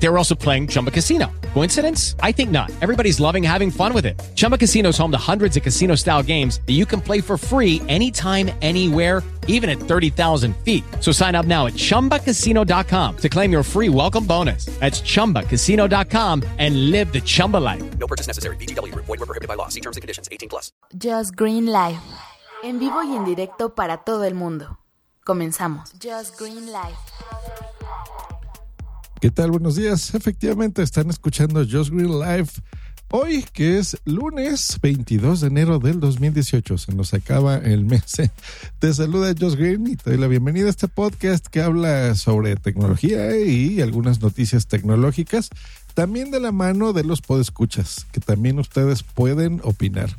They were also playing Chumba Casino. Coincidence? I think not. Everybody's loving having fun with it. Chumba Casino is home to hundreds of casino style games that you can play for free anytime, anywhere, even at 30,000 feet. So sign up now at chumbacasino.com to claim your free welcome bonus. That's chumbacasino.com and live the Chumba life. No purchase necessary. BGW. Void were prohibited by law. See terms and conditions. 18 plus. Just Green Live. En vivo y en directo para todo el mundo. Comenzamos. Just Green Live. ¿Qué tal? Buenos días. Efectivamente, están escuchando Just Green Live. Hoy, que es lunes 22 de enero del 2018, se nos acaba el mes. Te saluda Josh Green y te doy la bienvenida a este podcast que habla sobre tecnología y algunas noticias tecnológicas, también de la mano de los podescuchas, que también ustedes pueden opinar.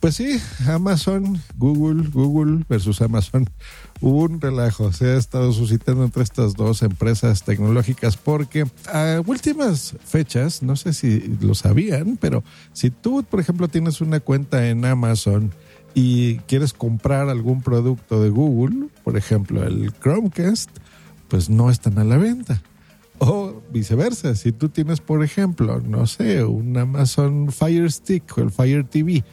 Pues sí, Amazon, Google, Google versus Amazon. Un relajo, se ha estado suscitando entre estas dos empresas tecnológicas porque a últimas fechas, no sé si lo sabían, pero si tú, por ejemplo, tienes una cuenta en Amazon y quieres comprar algún producto de Google, por ejemplo, el Chromecast, pues no están a la venta. O viceversa, si tú tienes, por ejemplo, no sé, un Amazon Fire Stick o el Fire TV,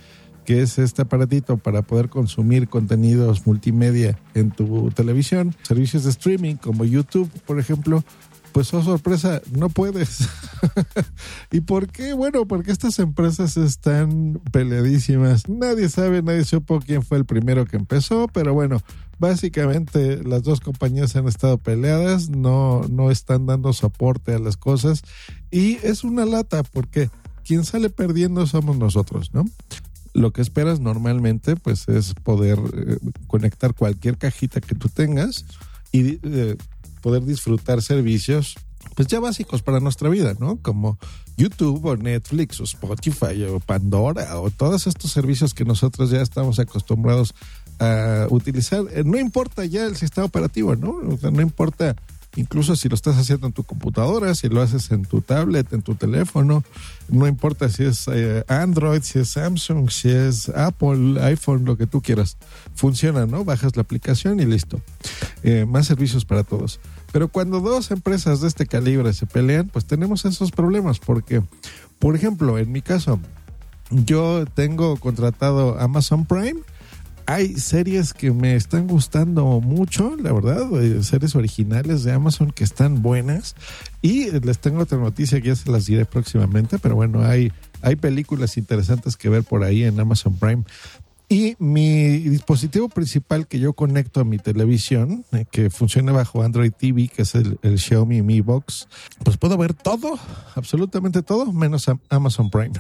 que es este aparatito para poder consumir contenidos multimedia en tu televisión, servicios de streaming como YouTube, por ejemplo, pues oh sorpresa, no puedes. ¿Y por qué? Bueno, porque estas empresas están peleadísimas. Nadie sabe, nadie supo quién fue el primero que empezó, pero bueno, básicamente las dos compañías han estado peleadas, no, no están dando soporte a las cosas y es una lata porque quien sale perdiendo somos nosotros, ¿no? Lo que esperas normalmente pues es poder eh, conectar cualquier cajita que tú tengas y eh, poder disfrutar servicios pues ya básicos para nuestra vida, ¿no? Como YouTube o Netflix o Spotify o Pandora o todos estos servicios que nosotros ya estamos acostumbrados a utilizar. Eh, no importa ya el sistema operativo, ¿no? No importa incluso si lo estás haciendo en tu computadora, si lo haces en tu tablet, en tu teléfono, no importa si es eh, Android, si es Samsung, si es Apple, iPhone, lo que tú quieras, funciona, ¿no? Bajas la aplicación y listo. Eh, más servicios para todos. Pero cuando dos empresas de este calibre se pelean, pues tenemos esos problemas, porque, por ejemplo, en mi caso, yo tengo contratado Amazon Prime hay series que me están gustando mucho, la verdad, eh, series originales de Amazon que están buenas. Y les tengo otra noticia que ya se las diré próximamente, pero bueno, hay, hay películas interesantes que ver por ahí en Amazon Prime. Y mi dispositivo principal que yo conecto a mi televisión, eh, que funciona bajo Android TV, que es el, Xiaomi Mi Box, pues puedo ver todo, absolutamente todo, menos Amazon Prime.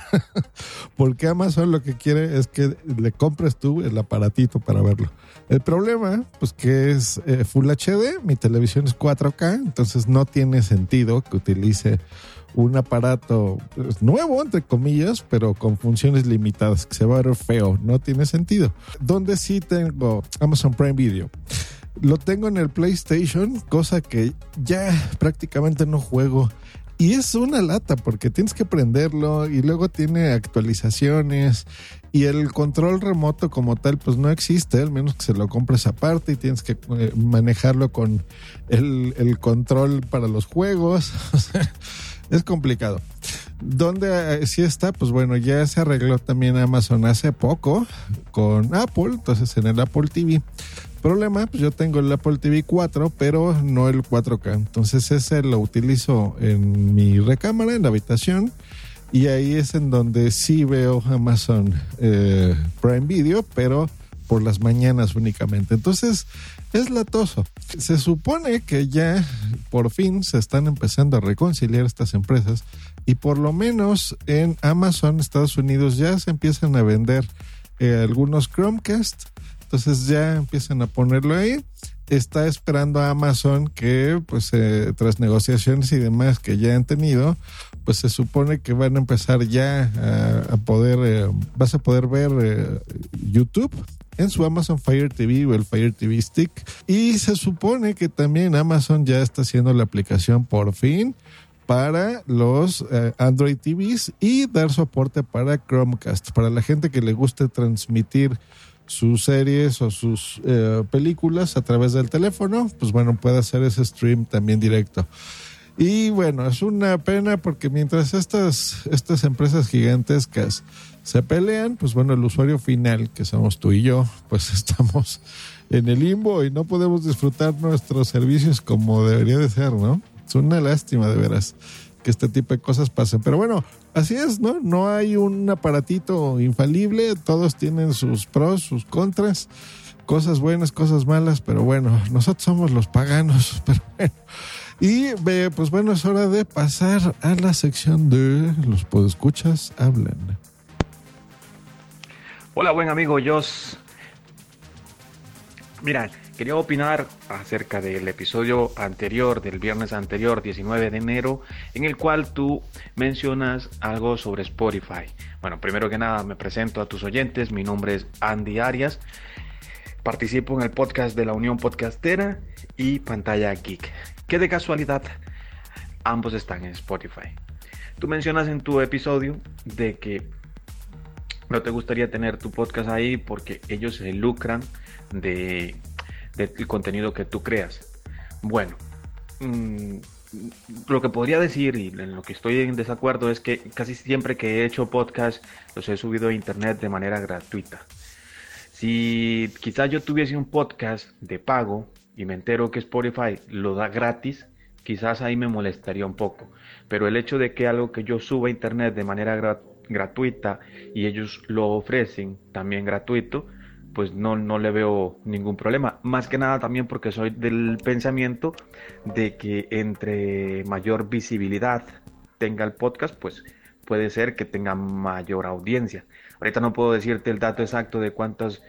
Porque Amazon lo que quiere es que le compres tú el aparatito para verlo. El problema, pues que es eh, Full HD, mi televisión es 4K, entonces no tiene sentido que utilice un aparato pues, nuevo, entre comillas, pero con funciones limitadas, que se va a ver feo, no tiene sentido. Donde sí tengo Amazon Prime Video. Lo tengo en el PlayStation, cosa que ya prácticamente no juego. Y es una lata porque tienes que prenderlo y luego tiene actualizaciones y el control remoto como tal pues no existe, al menos que se lo compres aparte y tienes que eh, manejarlo con el, el control para los juegos. es complicado. ¿Dónde eh, sí está? Pues bueno, ya se arregló también Amazon hace poco con Apple, entonces en el Apple TV. Problema, pues yo tengo el Apple TV 4, pero no el 4K. Entonces ese lo utilizo en mi recámara, en la habitación. Y ahí es en donde sí veo Amazon eh, Prime Video, pero por las mañanas únicamente. Entonces, es latoso. Se supone que ya por fin se están empezando a reconciliar estas empresas y por lo menos en Amazon, Estados Unidos, ya se empiezan a vender eh, algunos Chromecast. Entonces ya empiezan a ponerlo ahí. Está esperando a Amazon que, pues, eh, tras negociaciones y demás que ya han tenido, pues se supone que van a empezar ya a, poder, eh, vas a poder ver YouTube en su Amazon Fire TV o el Fire TV Stick. Y se supone que también Amazon ya está haciendo la aplicación por fin para los eh, Android TVs y dar soporte para Chromecast, para la gente que le guste transmitir sus series o sus eh, películas a través del teléfono, pues bueno, puede hacer ese stream también directo. Y bueno, es una pena porque mientras estas, estas empresas gigantescas se pelean, pues bueno, el usuario final, que somos tú y yo, pues estamos en el limbo y no podemos disfrutar nuestros servicios como debería de ser, ¿no? Es una lástima de veras que este tipo de cosas pasen. Pero bueno, así es, ¿no? No hay un aparatito infalible, todos tienen sus pros, sus contras, cosas buenas, cosas malas, pero bueno, nosotros somos los paganos, pero bueno. Y pues bueno, es hora de pasar a la sección de los podescuchas hablan. Hola, buen amigo Jos. Mira, quería opinar acerca del episodio anterior, del viernes anterior, 19 de enero, en el cual tú mencionas algo sobre Spotify. Bueno, primero que nada me presento a tus oyentes, mi nombre es Andy Arias, participo en el podcast de la Unión Podcastera y Pantalla Geek, que de casualidad ambos están en Spotify. Tú mencionas en tu episodio de que no te gustaría tener tu podcast ahí porque ellos se lucran de, del contenido que tú creas. Bueno, mm, lo que podría decir y en lo que estoy en desacuerdo es que casi siempre que he hecho podcast los he subido a internet de manera gratuita. Si quizás yo tuviese un podcast de pago y me entero que Spotify lo da gratis, quizás ahí me molestaría un poco. Pero el hecho de que algo que yo suba a internet de manera gratuita y ellos lo ofrecen también gratuito, pues no, no le veo ningún problema. Más que nada también porque soy del pensamiento de que entre mayor visibilidad tenga el podcast, pues puede ser que tenga mayor audiencia. Ahorita no puedo decirte el dato exacto de cuántas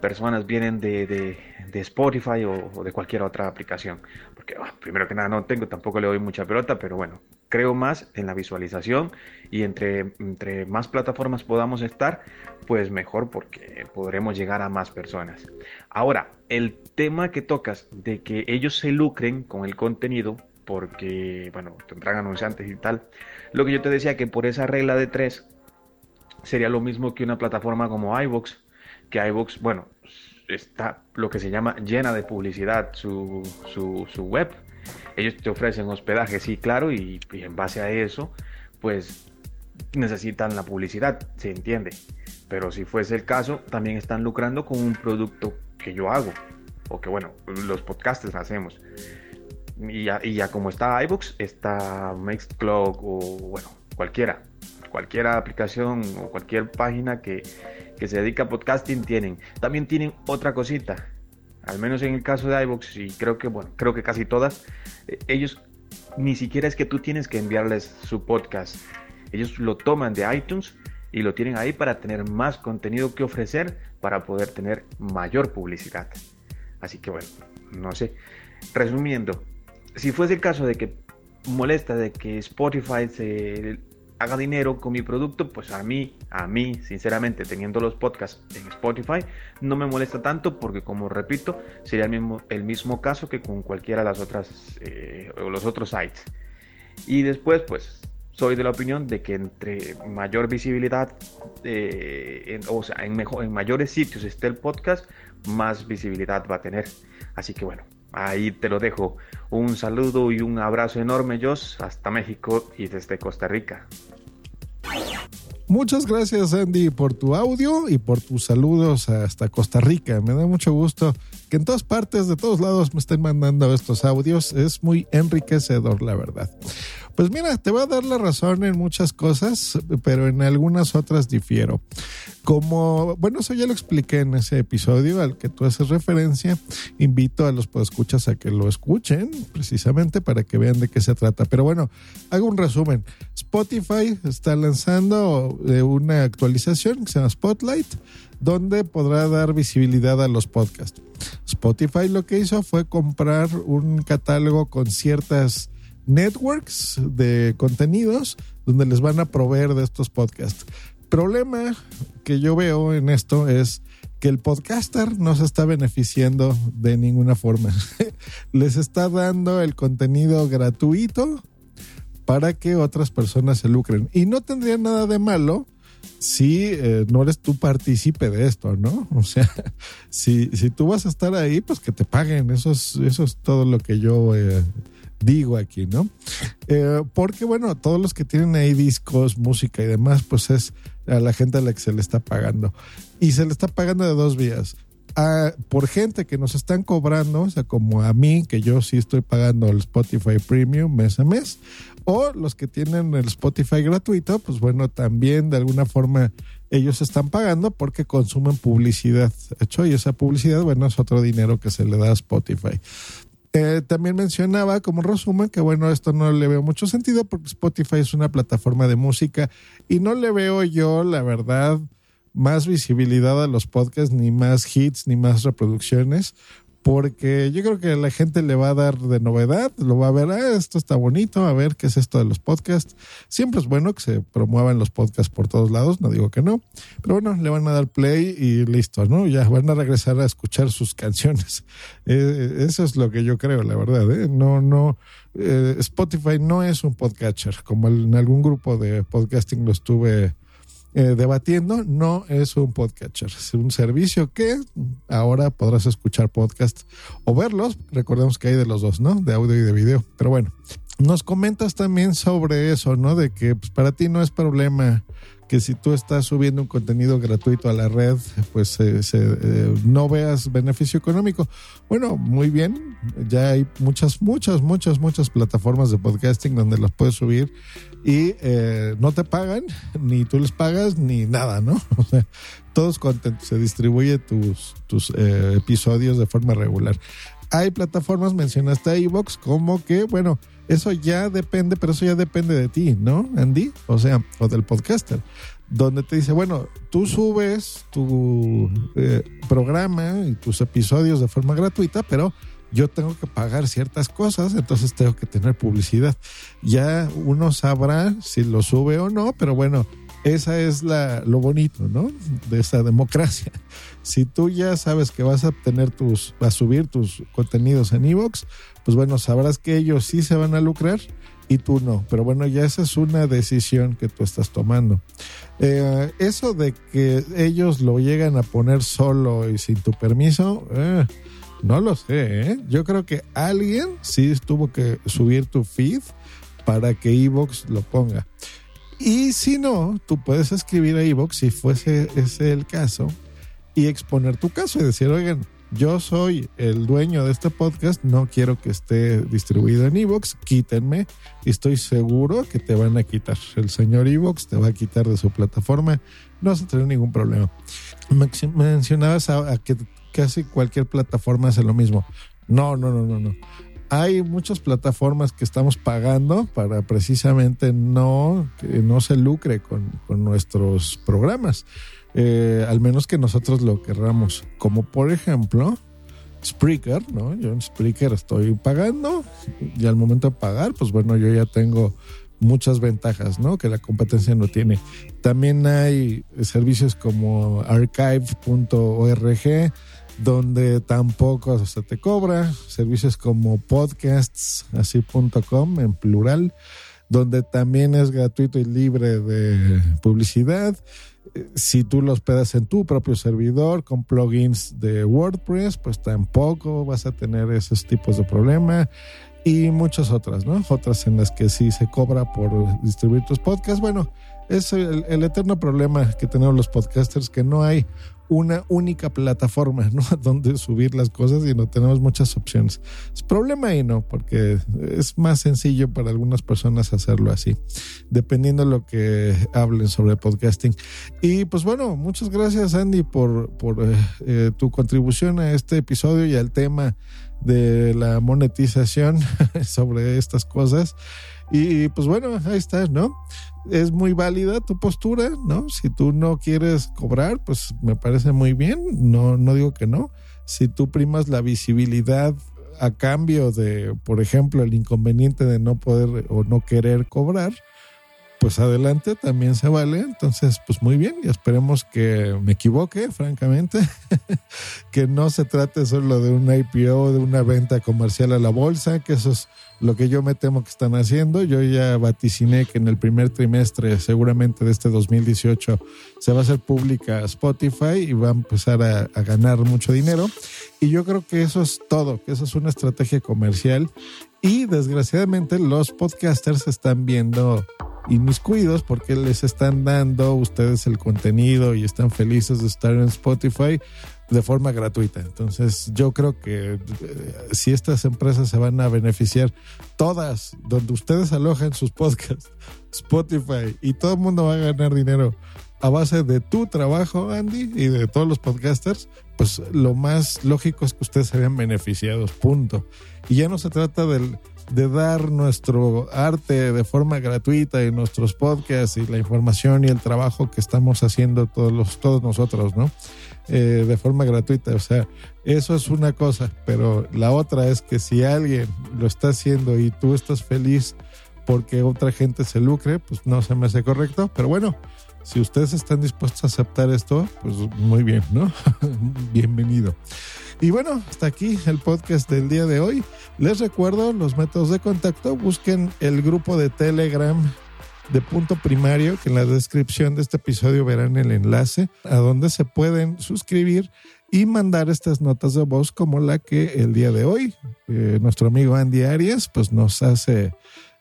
personas vienen de, de, Spotify o, de cualquier otra aplicación. Porque ah, primero que nada no tengo, tampoco le doy mucha pelota, pero bueno, creo más en la visualización y entre, entre más plataformas podamos estar, pues mejor porque podremos llegar a más personas. Ahora, el tema que tocas de que ellos se lucren con el contenido, porque, bueno, tendrán anunciantes y tal, lo que yo te decía que por esa regla de tres sería lo mismo que una plataforma como iVoox, que iVoox, bueno, está lo que se llama llena de publicidad su, su, web. Ellos te ofrecen hospedaje, sí, claro, y, en base a eso, pues necesitan la publicidad, se entiende. Pero si fuese el caso, también están lucrando con un producto que yo hago, o que bueno, los podcasters hacemos. Y ya, y ya como está iBooks, está Mixcloud o bueno, cualquiera, cualquier aplicación o cualquier página que, que se dedica a podcasting tienen. También tienen otra cosita, al menos en el caso de iVoox y creo que, bueno, creo que casi todas, eh, ellos ni siquiera es que tú tienes que enviarles su podcast. Ellos lo toman de iTunes y lo tienen ahí para tener más contenido que ofrecer para poder tener mayor publicidad. Así que bueno, no sé. Resumiendo, si fuese el caso de que molesta de que Spotify se haga dinero con mi producto, pues a mí, a mí, sinceramente, teniendo los podcasts en Spotify, no me molesta tanto porque, como repito, sería el mismo, el mismo caso que con cualquiera de las otras eh, o los otros sites. Y después, pues, soy de la opinión de que entre mayor visibilidad, eh, o sea, en, mejor, en mayores sitios esté el podcast, más visibilidad va a tener. Así que bueno, ahí te lo dejo. Un saludo y un abrazo enorme, Jos, hasta México y desde Costa Rica. Muchas gracias Andy por tu audio y por tus saludos hasta Costa Rica. Me da mucho gusto que en todas partes, de todos lados me estén mandando estos audios. Es muy enriquecedor, la verdad. Pues mira, te voy a dar la razón en muchas cosas, pero en algunas otras difiero. Como, bueno, eso ya lo expliqué en ese episodio al que tú haces referencia. Invito a los podescuchas a que lo escuchen, precisamente para que vean de qué se trata. Pero bueno, hago un resumen. Spotify está lanzando eh, una actualización que se llama Spotlight, donde podrá dar visibilidad a los podcasts. Spotify lo que hizo fue comprar un catálogo con ciertas networks de contenidos donde les van a proveer de estos podcasts. Problema que yo veo en esto es que el podcaster no se está beneficiando de ninguna forma. les está dando el contenido gratuito para que otras personas se lucren. Y no tendría nada de malo si eh, no eres tú partícipe de esto, ¿no? O sea, si, si tú vas a estar ahí, pues que te paguen. Eso es, eso es todo lo que yo eh, digo aquí, ¿no? Eh, porque, bueno, todos los que tienen ahí discos, música y demás, pues es a la gente a la que se le está pagando. Y se le está pagando de dos vías. A, por gente que nos están cobrando, o sea, como a mí, que yo sí estoy pagando el Spotify Premium mes a mes, o los que tienen el Spotify gratuito, pues bueno, también de alguna forma ellos están pagando porque consumen publicidad. Hecho, y esa publicidad, bueno, es otro dinero que se le da a Spotify. Eh, también mencionaba como resumen que bueno, esto no le veo mucho sentido porque Spotify es una plataforma de música y no le veo yo, la verdad, más visibilidad a los podcasts, ni más hits, ni más reproducciones, porque yo creo que la gente le va a dar de novedad, lo va a ver, ah, esto está bonito, a ver qué es esto de los podcasts. Siempre es bueno que se promuevan los podcasts por todos lados, no digo que no, pero bueno, le van a dar play y listo, ¿no? Ya van a regresar a escuchar sus canciones. Eh, eso es lo que yo creo, la verdad, ¿eh? No, no, eh, Spotify no es un podcatcher, como en algún grupo de podcasting lo estuve eh, debatiendo, no es un podcatcher, es un servicio que ahora podrás escuchar podcast o verlos. Recordemos que hay de los dos, ¿no? De audio y de video. Pero bueno, nos comentas también sobre eso, ¿no? De que pues, para ti no es problema que si tú estás subiendo un contenido gratuito a la red, pues eh, no veas beneficio económico. Bueno, muy bien, ya hay muchas, muchas, muchas, muchas plataformas de podcasting donde las puedes subir y eh, no te pagan, ni tú les pagas, ni nada, ¿no? O sea, todos contentos, se distribuye tus, tus eh, episodios de forma regular. Hay plataformas, mencionaste a Evox, como que, bueno, eso ya depende, pero eso ya depende de ti, ¿no, Andy? O sea, o del podcaster, donde te dice, bueno, tú subes tu eh, programa y tus episodios de forma gratuita, pero yo tengo que pagar ciertas cosas, entonces tengo que tener publicidad. Ya uno sabrá si lo sube o no, pero bueno, esa es la, lo bonito, ¿no? De esa democracia. Si tú ya sabes que vas a tener tus, a subir tus contenidos en Evox, pues bueno, sabrás que ellos sí se van a lucrar y tú no. Pero bueno, ya esa es una decisión que tú estás tomando. Eh, eso de que ellos lo llegan a poner solo y sin tu permiso, eh, no lo sé, ¿eh? Yo creo que alguien sí tuvo que subir tu feed para que Evox lo ponga. Y si no, tú puedes escribir a Evox si fuese ese el caso y exponer tu caso y decir, oigan, yo soy el dueño de este podcast, no quiero que esté distribuido en Evox, quítenme y estoy seguro que te van a quitar. El señor Evox te va a quitar de su plataforma, no vas a tener ningún problema. Mencionabas a que casi cualquier plataforma hace lo mismo. No, no, no, no, no. Hay muchas plataformas que estamos pagando para precisamente no, que no se lucre con, nuestros programas. Eh, al menos que nosotros lo querramos. Como por ejemplo, Spreaker, ¿no? Yo en Spreaker estoy pagando y al momento de pagar, pues bueno, yo ya tengo muchas ventajas, ¿no? Que la competencia no tiene. También hay servicios como archive.org donde tampoco se te cobra, servicios como podcasts, así.com en plural, donde también es gratuito y libre de publicidad. Si tú los pedas en tu propio servidor con plugins de WordPress, pues tampoco vas a tener esos tipos de problema y muchas otras, ¿no? Otras en las que sí se cobra por distribuir tus podcasts. Bueno, es el eterno problema que tenemos los podcasters, que no hay una única plataforma, ¿no? Donde subir las cosas y no tenemos muchas opciones. Es problema ahí, ¿no? Porque es más sencillo para algunas personas hacerlo así, dependiendo de lo que hablen sobre podcasting. Y pues bueno, muchas gracias Andy por, por eh, eh, tu contribución a este episodio y al tema de la monetización sobre estas cosas. Y pues bueno, ahí está, ¿no? Es muy válida tu postura, ¿no? Si tú no quieres cobrar, pues me parece muy bien, no, no digo que no. Si tú primas la visibilidad a cambio de, por ejemplo, el inconveniente de no poder o no querer cobrar, pues adelante, también se vale. Entonces, pues muy bien, y esperemos que me equivoque, francamente, que no se trate solo de un IPO, de una venta comercial a la bolsa, que eso es lo que yo me temo que están haciendo. Yo ya vaticiné que en el primer trimestre, seguramente de este 2018, se va a hacer pública Spotify y va a empezar a, a ganar mucho dinero. Y yo creo que eso es todo, que eso es una estrategia comercial. Y desgraciadamente los podcasters están viendo inmiscuidos porque les están dando ustedes el contenido y están felices de estar en Spotify de forma gratuita. Entonces yo creo que eh, si estas empresas se van a beneficiar, todas, donde ustedes alojan sus podcasts, Spotify, y todo el mundo va a ganar dinero a base de tu trabajo, Andy, y de todos los podcasters, pues lo más lógico es que ustedes se vean beneficiados, punto. Y ya no se trata del, de dar nuestro arte de forma gratuita y nuestros podcasts y la información y el trabajo que estamos haciendo todos, los, todos nosotros, ¿no? Eh, de forma gratuita. O sea, eso es una cosa, pero la otra es que si alguien lo está haciendo y tú estás feliz porque otra gente se lucre, pues no se me hace correcto. Pero bueno, si ustedes están dispuestos a aceptar esto, pues muy bien, ¿no? Bienvenido. Y bueno, hasta aquí el podcast del día de hoy. Les recuerdo los métodos de contacto. Busquen el grupo de Telegram de punto primario, que en la descripción de este episodio verán el enlace a donde se pueden suscribir y mandar estas notas de voz como la que el día de hoy eh, nuestro amigo Andy Arias pues nos hace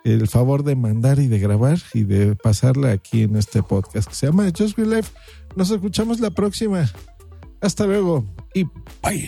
el favor de mandar y de grabar y de pasarla aquí en este podcast que se llama Just Be Life. Nos escuchamos la próxima. Hasta luego y bye.